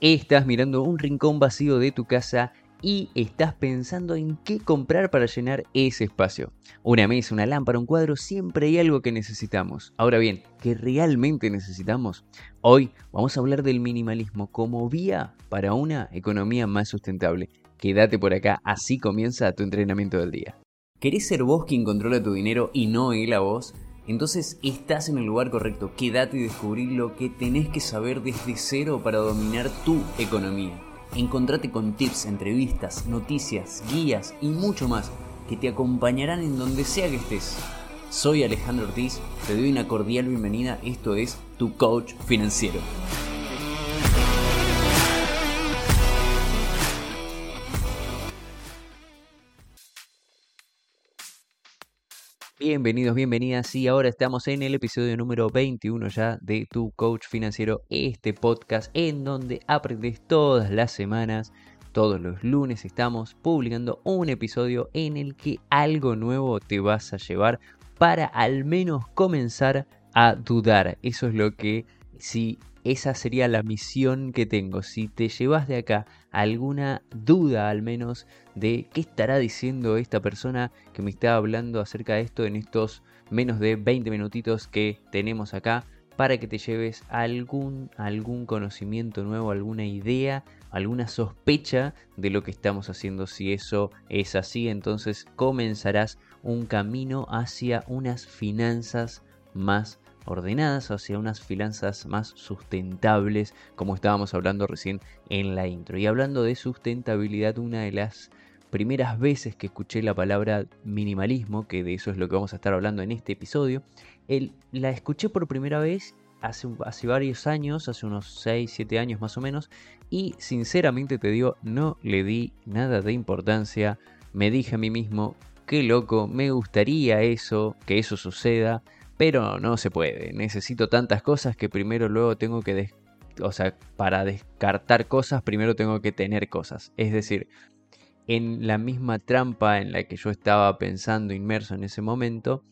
Estás mirando un rincón vacío de tu casa y estás pensando en qué comprar para llenar ese espacio. Una mesa, una lámpara, un cuadro, siempre hay algo que necesitamos. Ahora bien, ¿qué realmente necesitamos? Hoy vamos a hablar del minimalismo como vía para una economía más sustentable. Quédate por acá, así comienza tu entrenamiento del día. ¿Querés ser vos quien controla tu dinero y no él a vos? Entonces estás en el lugar correcto. Quédate y descubrí lo que tenés que saber desde cero para dominar tu economía. Encontrate con tips, entrevistas, noticias, guías y mucho más que te acompañarán en donde sea que estés. Soy Alejandro Ortiz, te doy una cordial bienvenida, esto es Tu Coach Financiero. Bienvenidos, bienvenidas y ahora estamos en el episodio número 21 ya de Tu Coach Financiero, este podcast en donde aprendes todas las semanas, todos los lunes estamos publicando un episodio en el que algo nuevo te vas a llevar para al menos comenzar a dudar. Eso es lo que si esa sería la misión que tengo. Si te llevas de acá alguna duda al menos de qué estará diciendo esta persona que me está hablando acerca de esto en estos menos de 20 minutitos que tenemos acá, para que te lleves algún, algún conocimiento nuevo, alguna idea, alguna sospecha de lo que estamos haciendo. Si eso es así, entonces comenzarás un camino hacia unas finanzas más ordenadas hacia unas finanzas más sustentables, como estábamos hablando recién en la intro. Y hablando de sustentabilidad, una de las primeras veces que escuché la palabra minimalismo, que de eso es lo que vamos a estar hablando en este episodio, la escuché por primera vez hace, hace varios años, hace unos 6, 7 años más o menos, y sinceramente te digo, no le di nada de importancia, me dije a mí mismo, qué loco, me gustaría eso, que eso suceda, pero no se puede. Necesito tantas cosas que primero luego tengo que... O sea, para descartar cosas, primero tengo que tener cosas. Es decir, en la misma trampa en la que yo estaba pensando inmerso en ese momento,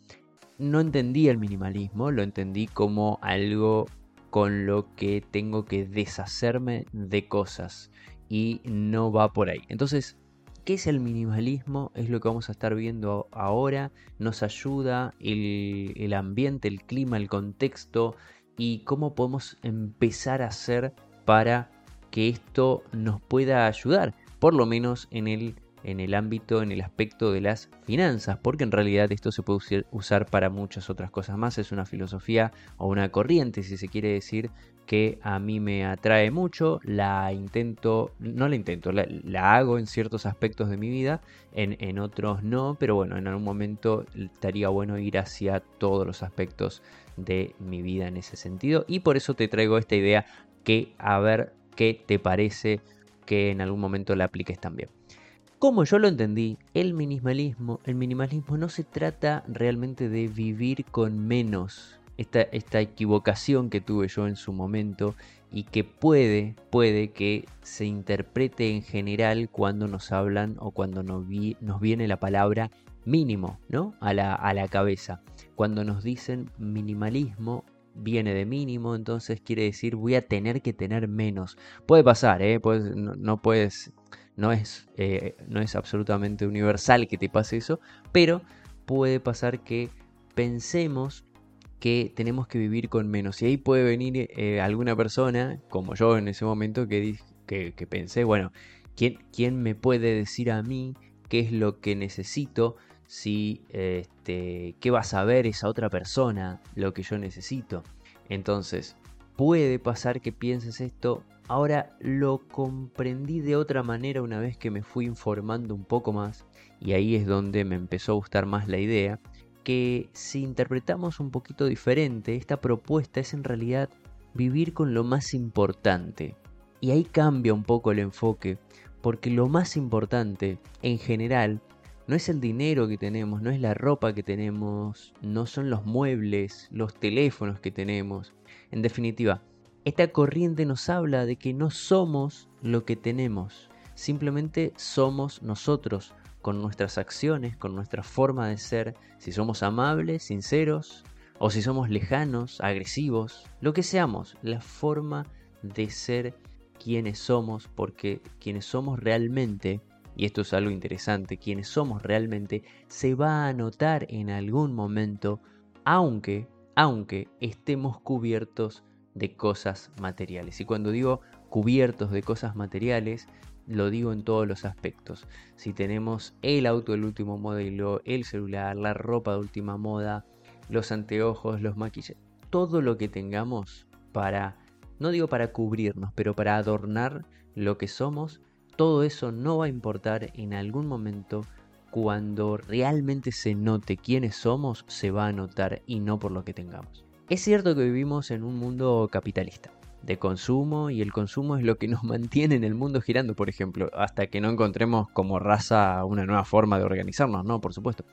no entendí el minimalismo, lo entendí como algo con lo que tengo que deshacerme de cosas y no va por ahí. Entonces, ¿Qué es el minimalismo? Es lo que vamos a estar viendo ahora. Nos ayuda el, ambiente, el clima, el contexto y cómo podemos empezar a hacer para que esto nos pueda ayudar, por lo menos en el, en el ámbito, en el aspecto de las finanzas, porque en realidad esto se puede usar para muchas otras cosas más. Es una filosofía o una corriente, si se quiere decir, que a mí me atrae mucho, la intento, no la intento, la, hago en ciertos aspectos de mi vida, en, otros no, pero bueno, en algún momento estaría bueno ir hacia todos los aspectos de mi vida en ese sentido y por eso te traigo esta idea que a ver qué te parece que en algún momento la apliques también. Como yo lo entendí, el minimalismo, el minimalismo no se trata realmente de vivir con menos, esta, equivocación que tuve yo en su momento y que puede, puede que se interprete en general cuando nos hablan o cuando nos, viene la palabra mínimo, ¿no? A la, a la cabeza. Cuando nos dicen minimalismo, viene de mínimo, entonces quiere decir voy a tener que tener menos. Puede pasar, ¿eh? no, puedes, no es, eh, no es absolutamente universal que te pase eso, pero puede pasar que pensemos que tenemos que vivir con menos. Y ahí puede venir eh, alguna persona, como yo en ese momento, que, que, que pensé, bueno, ¿quién, ¿quién, me puede decir a mí qué es lo que necesito? Si, este, ¿Qué va a saber esa otra persona lo que yo necesito? Entonces, puede pasar que pienses esto. Ahora lo comprendí de otra manera una vez que me fui informando un poco más. Y ahí es donde me empezó a gustar más la idea que si interpretamos un poquito diferente, esta propuesta es en realidad vivir con lo más importante. Y ahí cambia un poco el enfoque, porque lo más importante en general no es el dinero que tenemos, no es la ropa que tenemos, no son los muebles, los teléfonos que tenemos. En definitiva, esta corriente nos habla de que no somos lo que tenemos, simplemente somos nosotros, con nuestras acciones, con nuestra forma de ser, si somos amables, sinceros, o si somos lejanos, agresivos, lo que seamos, la forma de ser quiénes somos, porque quienes somos realmente, y esto es algo interesante, quienes somos realmente se va a notar en algún momento, aunque, aunque estemos cubiertos de cosas materiales. Y cuando digo cubiertos de cosas materiales, lo digo en todos los aspectos. Si tenemos el auto del último modelo, el celular, la ropa de última moda, los anteojos, los maquillajes, todo lo que tengamos para, no digo para cubrirnos, pero para adornar lo que somos, todo eso no va a importar en algún momento cuando realmente se note quiénes somos, se va a notar y no por lo que tengamos. Es cierto que vivimos en un mundo capitalista de consumo y el consumo es lo que nos mantiene en el mundo girando, por ejemplo, hasta que no encontremos como raza una nueva forma de organizarnos, ¿no? Por supuesto.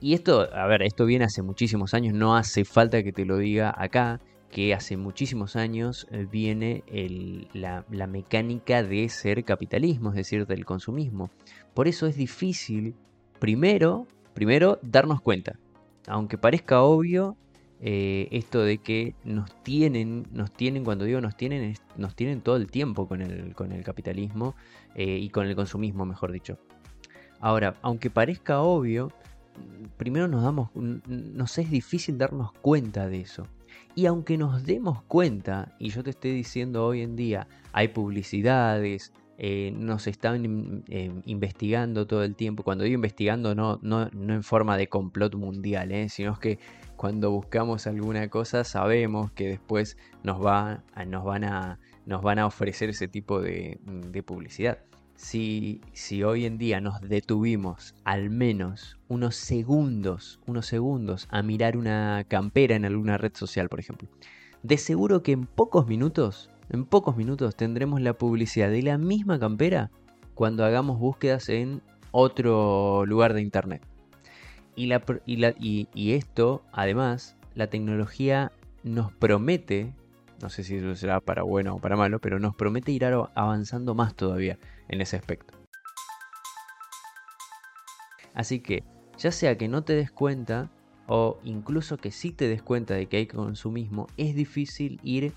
Y esto, a ver, esto viene hace muchísimos años, no hace falta que te lo diga acá, que hace muchísimos años eh, viene la, la mecánica de ser capitalismo, es decir, del consumismo. Por eso es difícil, primero, primero, darnos cuenta. Aunque parezca obvio, eh, esto de que nos tienen, nos tienen, cuando digo nos tienen, nos tienen todo el tiempo con el, con el capitalismo eh, y con el consumismo, mejor dicho. Ahora, aunque parezca obvio, primero nos damos, nos es difícil darnos cuenta de eso. Y aunque nos demos cuenta, y yo te estoy diciendo hoy en día, hay publicidades, eh, nos están investigando todo el tiempo. Cuando digo investigando, no, no, no en forma de complot mundial, sino que cuando buscamos alguna cosa sabemos que después nos, va, nos, van, a, nos van a ofrecer ese tipo de, publicidad. Si, si, hoy en día nos detuvimos al menos unos segundos, unos segundos a mirar una campera en alguna red social, por ejemplo, de seguro que en pocos minutos, en pocos minutos tendremos la publicidad de la misma campera cuando hagamos búsquedas en otro lugar de internet. Y, esto, además, la tecnología nos promete, no sé si eso será para bueno o para malo, pero nos promete ir avanzando más todavía en ese aspecto. Así que, ya sea que no te des cuenta, o incluso que sí te des cuenta de que hay consumismo, es difícil ir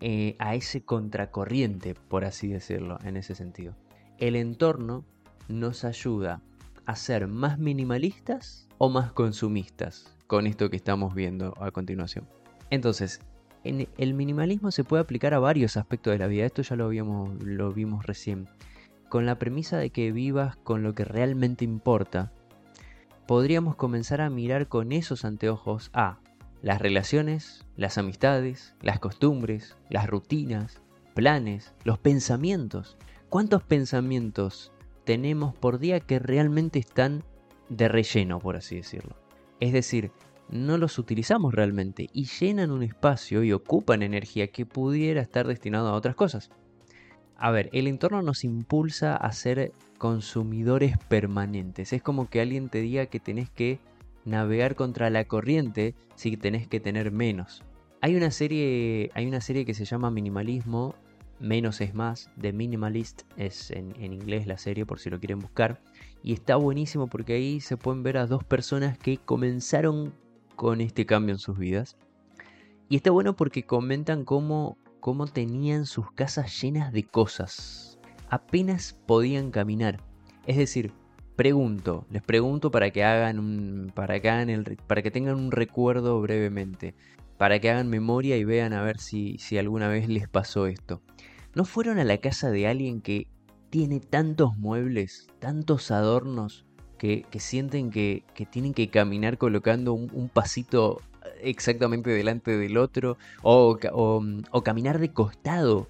eh, a ese contracorriente, por así decirlo, en ese sentido. El entorno nos ayuda a ser más minimalistas o más consumistas con esto que estamos viendo a continuación. Entonces, en el minimalismo se puede aplicar a varios aspectos de la vida, esto ya lo, lo vimos recién. Con la premisa de que vivas con lo que realmente importa, podríamos comenzar a mirar con esos anteojos a las relaciones, las amistades, las costumbres, las rutinas, planes, los pensamientos. ¿Cuántos pensamientos tenemos por día que realmente están de relleno, por así decirlo. Es decir, no los utilizamos realmente y llenan un espacio y ocupan energía que pudiera estar destinado a otras cosas. A ver, el entorno nos impulsa a ser consumidores permanentes. Es como que alguien te diga que tenés que navegar contra la corriente si tenés que tener menos. Hay una serie, hay una serie que se llama Minimalismo, menos es más, The Minimalist es en, inglés la serie por si lo quieren buscar. Y está buenísimo porque ahí se pueden ver a dos personas que comenzaron con este cambio en sus vidas. Y está bueno porque comentan cómo, cómo tenían sus casas llenas de cosas. Apenas podían caminar. Es decir, pregunto, les pregunto para que hagan un, para que hagan el, para que tengan un recuerdo brevemente, para que hagan memoria y vean a ver si, si alguna vez les pasó esto. ¿No fueron a la casa de alguien que tiene tantos muebles, tantos adornos, que, sienten que, tienen que caminar colocando un, pasito exactamente delante del otro, o, o, caminar de costado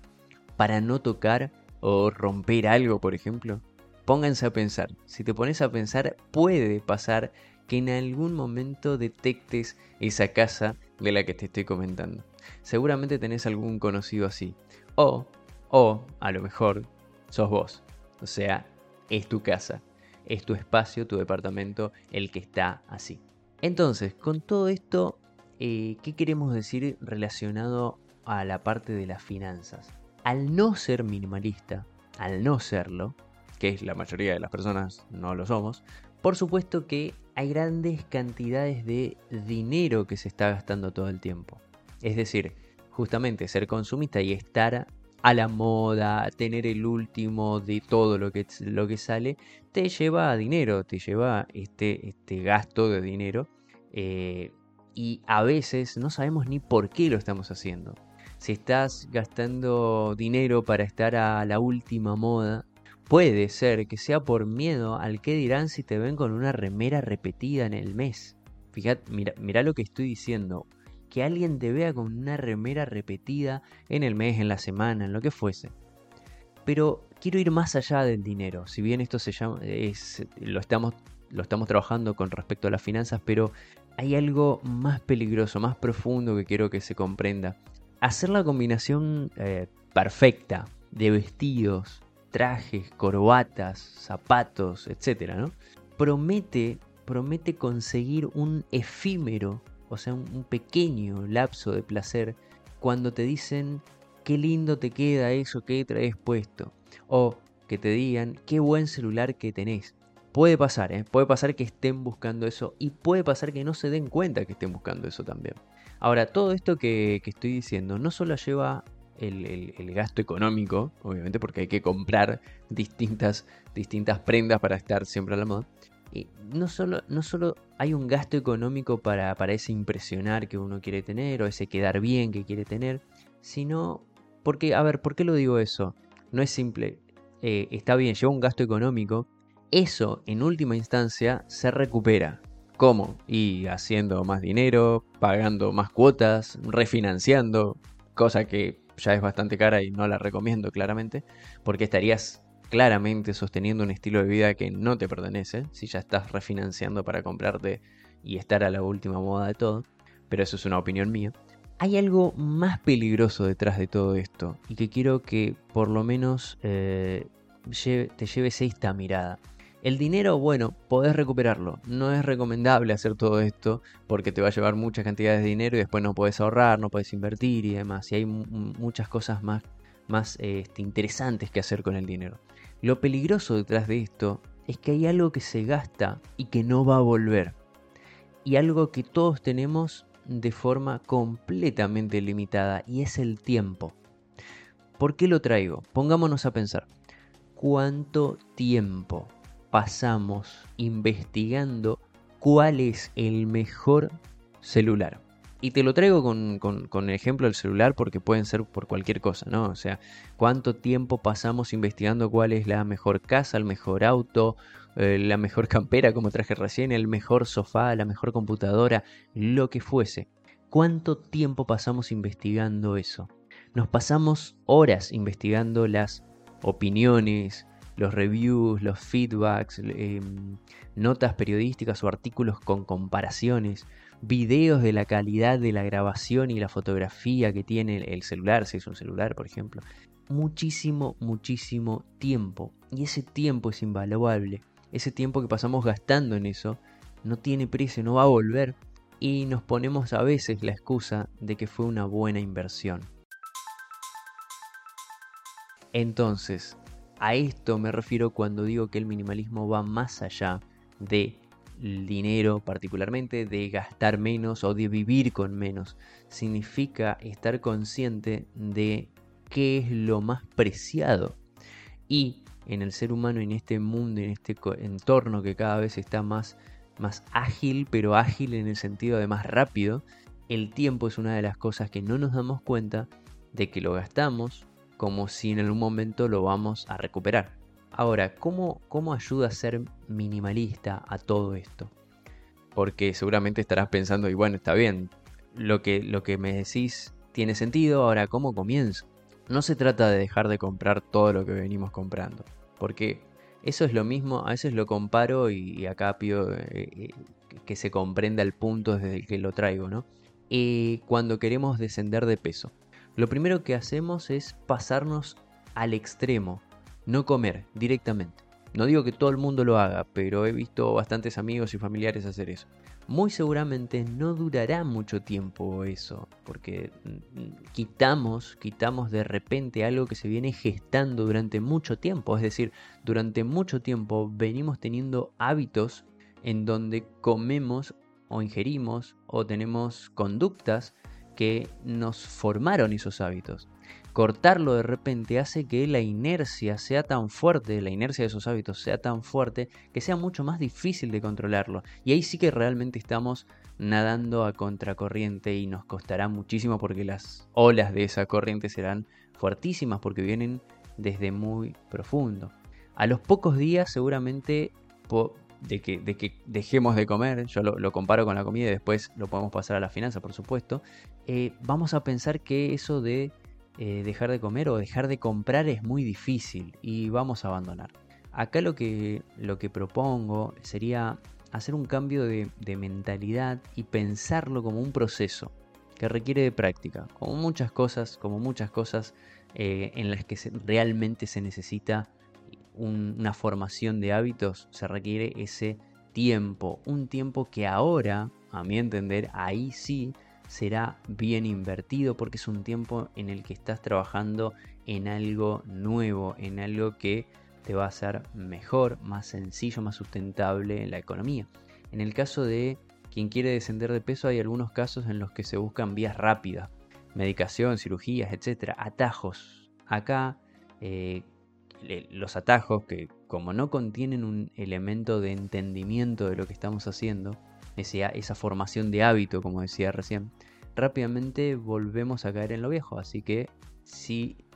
para no tocar o romper algo, por ejemplo. Pónganse a pensar, si te pones a pensar, puede pasar que en algún momento detectes esa casa de la que te estoy comentando. Seguramente tenés algún conocido así. O, o, a lo mejor, sos vos. O sea, es tu casa, es tu espacio, tu departamento, el que está así. Entonces, con todo esto, eh, ¿qué queremos decir relacionado a la parte de las finanzas? Al no ser minimalista, al no serlo, que es la mayoría de las personas no lo somos, por supuesto que hay grandes cantidades de dinero que se está gastando todo el tiempo. Es decir, justamente ser consumista y estar a la moda, tener el último de todo lo que, lo que sale, te lleva a dinero, te lleva este, este gasto de dinero. Eh, y a veces no sabemos ni por qué lo estamos haciendo. Si estás gastando dinero para estar a la última moda, puede ser que sea por miedo al que dirán si te ven con una remera repetida en el mes. Fíjate, mira, mira lo que estoy diciendo que alguien te vea con una remera repetida en el mes, en la semana, en lo que fuese. Pero quiero ir más allá del dinero. Si bien esto se llama, es, lo, estamos, lo estamos trabajando con respecto a las finanzas, pero hay algo más peligroso, más profundo que quiero que se comprenda. Hacer la combinación eh, perfecta de vestidos, trajes, corbatas, zapatos, etc. Promete, promete conseguir un efímero o sea, un, pequeño lapso de placer cuando te dicen qué lindo te queda eso que traes puesto. O que te digan qué buen celular que tenés. Puede pasar, ¿eh? puede pasar que estén buscando eso y puede pasar que no se den cuenta que estén buscando eso también. Ahora, todo esto que, estoy diciendo no solo lleva el, gasto económico, obviamente porque hay que comprar distintas, distintas prendas para estar siempre a la moda, no solo, no solo hay un gasto económico para, para ese impresionar que uno quiere tener o ese quedar bien que quiere tener, sino porque, a ver, ¿por qué lo digo eso? No es simple, eh, está bien, lleva un gasto económico, eso en última instancia se recupera. ¿Cómo? Y haciendo más dinero, pagando más cuotas, refinanciando, cosa que ya es bastante cara y no la recomiendo claramente, porque estarías claramente sosteniendo un estilo de vida que no te pertenece, si ya estás refinanciando para comprarte y estar a la última moda de todo, pero eso es una opinión mía. Hay algo más peligroso detrás de todo esto y que quiero que por lo menos eh, te lleves esta mirada. El dinero, bueno, podés recuperarlo. No es recomendable hacer todo esto porque te va a llevar muchas cantidades de dinero y después no puedes ahorrar, no puedes invertir y demás. Y hay muchas cosas más, más este, interesantes que hacer con el dinero. Lo peligroso detrás de esto es que hay algo que se gasta y que no va a volver. Y algo que todos tenemos de forma completamente limitada y es el tiempo. ¿Por qué lo traigo? Pongámonos a pensar. ¿Cuánto tiempo pasamos investigando cuál es el mejor celular? Y te lo traigo con, el ejemplo del celular porque pueden ser por cualquier cosa, ¿no? O sea, cuánto tiempo pasamos investigando cuál es la mejor casa, el mejor auto, eh, la mejor campera, como traje recién, el mejor sofá, la mejor computadora, lo que fuese. ¿Cuánto tiempo pasamos investigando eso? Nos pasamos horas investigando las opiniones, los reviews, los feedbacks, em, notas periodísticas o artículos con comparaciones, videos de la calidad de la grabación y la fotografía que tiene el celular, si es un celular, por ejemplo. Muchísimo, muchísimo tiempo. Y ese tiempo es invaluable. Ese tiempo que pasamos gastando en eso no tiene precio, no va a volver. Y nos ponemos a veces la excusa de que fue una buena inversión. Entonces, a esto me refiero cuando digo que el minimalismo va más allá de dinero particularmente, de gastar menos o de vivir con menos. Significa estar consciente de qué es lo más preciado. Y en el ser humano, en este mundo, en este entorno que cada vez está más, más ágil, pero ágil en el sentido de más rápido, el tiempo es una de las cosas que no nos damos cuenta de que lo gastamos, como si en algún momento lo vamos a recuperar. Ahora, ¿cómo, ¿cómo ayuda a ser minimalista a todo esto? Porque seguramente estarás pensando, y bueno, está bien, lo que, lo que me decís tiene sentido, ahora, ¿cómo comienzo? No se trata de dejar de comprar todo lo que venimos comprando, porque eso es lo mismo, a veces lo comparo y, acá pido eh, eh, que se comprenda el punto desde el que lo traigo, ¿no? Eh, cuando queremos descender de peso. Lo primero que hacemos es pasarnos al extremo, no comer directamente. No digo que todo el mundo lo haga, pero he visto bastantes amigos y familiares hacer eso. Muy seguramente no durará mucho tiempo eso, porque mm, quitamos, quitamos de repente algo que se viene gestando durante mucho tiempo. Es decir, durante mucho tiempo venimos teniendo hábitos en donde comemos o ingerimos o tenemos conductas que nos formaron esos hábitos. Cortarlo de repente hace que la inercia sea tan fuerte, la inercia de esos hábitos sea tan fuerte, que sea mucho más difícil de controlarlo. Y ahí sí que realmente estamos nadando a contracorriente y nos costará muchísimo porque las olas de esa corriente serán fuertísimas porque vienen desde muy profundo. A los pocos días seguramente de que, de que dejemos de comer, yo lo, comparo con la comida y después lo podemos pasar a la finanza, por supuesto, eh, vamos a pensar que eso de eh, dejar de comer o dejar de comprar es muy difícil y vamos a abandonar. Acá lo que, lo que propongo sería hacer un cambio de, mentalidad y pensarlo como un proceso que requiere de práctica, como muchas cosas, como muchas cosas eh, en las que realmente se necesita una formación de hábitos, se requiere ese tiempo, un tiempo que ahora, a mi entender, ahí sí será bien invertido porque es un tiempo en el que estás trabajando en algo nuevo, en algo que te va a hacer mejor, más sencillo, más sustentable en la economía. En el caso de quien quiere descender de peso hay algunos casos en los que se buscan vías rápidas, medicación, cirugías, etcétera, atajos. Acá eh, los atajos que como no contienen un elemento de entendimiento de lo que estamos haciendo, esa, formación de hábito, como decía recién, rápidamente volvemos a caer en lo viejo. Así que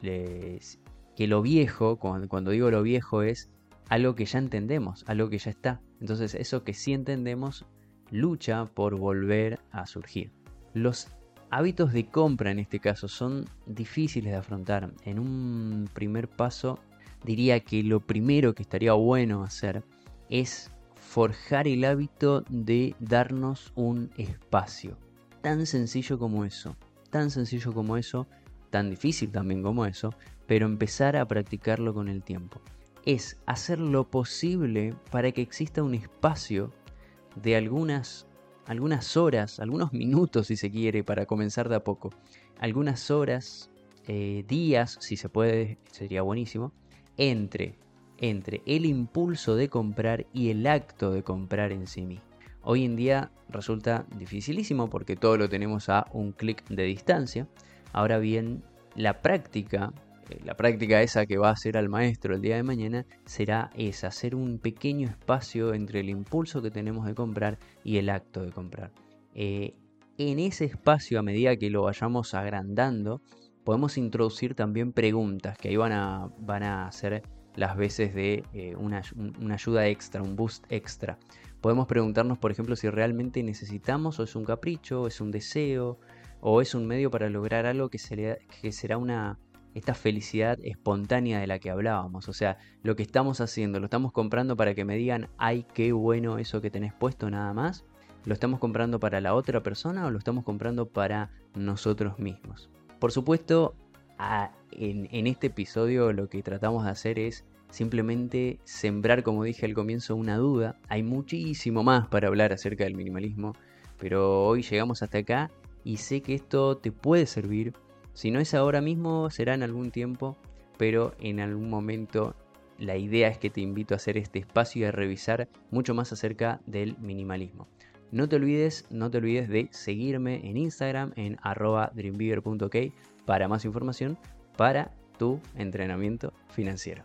les, que lo viejo, cuando, cuando digo lo viejo, es algo que ya entendemos, algo que ya está. Entonces eso que sí entendemos lucha por volver a surgir. Los hábitos de compra en este caso son difíciles de afrontar. En un primer paso diría que lo primero que estaría bueno hacer es forjar el hábito de darnos un espacio. Tan sencillo como eso. Tan sencillo como eso. Tan difícil también como eso pero empezar a practicarlo con el tiempo. Es hacer lo posible para que exista un espacio de algunas, algunas horas, algunos minutos si se quiere, para comenzar de a poco. Algunas horas, eh, días, si se puede, sería buenísimo, entre, entre el impulso de comprar y el acto de comprar en sí mismo. Hoy en día resulta dificilísimo porque todo lo tenemos a un clic de distancia. Ahora bien, la práctica eh, la práctica esa que va a hacer al maestro el día de mañana será esa, hacer un pequeño espacio entre el impulso que tenemos de comprar y el acto de comprar. Eh, en ese espacio, a medida que lo vayamos agrandando, podemos introducir también preguntas que ahí van a, van a hacer las veces de eh, una, una, ayuda extra, un boost extra. Podemos preguntarnos, por ejemplo, si realmente necesitamos o es un capricho, o es un deseo, o es un medio para lograr algo que, que será una, esta felicidad espontánea de la que hablábamos. O sea, lo que estamos haciendo, lo estamos comprando para que me digan, ay, qué bueno eso que tenés puesto nada más. ¿Lo estamos comprando para la otra persona o lo estamos comprando para nosotros mismos? Por supuesto, en, este episodio lo que tratamos de hacer es simplemente sembrar, como dije al comienzo, una duda. Hay muchísimo más para hablar acerca del minimalismo, pero hoy llegamos hasta acá y sé que esto te puede servir si no es ahora mismo, será en algún tiempo, pero en algún momento la idea es que te invito a hacer este espacio y a revisar mucho más acerca del minimalismo. No te olvides, no te olvides de seguirme en Instagram en arroba dreambeaver.ok para más información para tu entrenamiento financiero.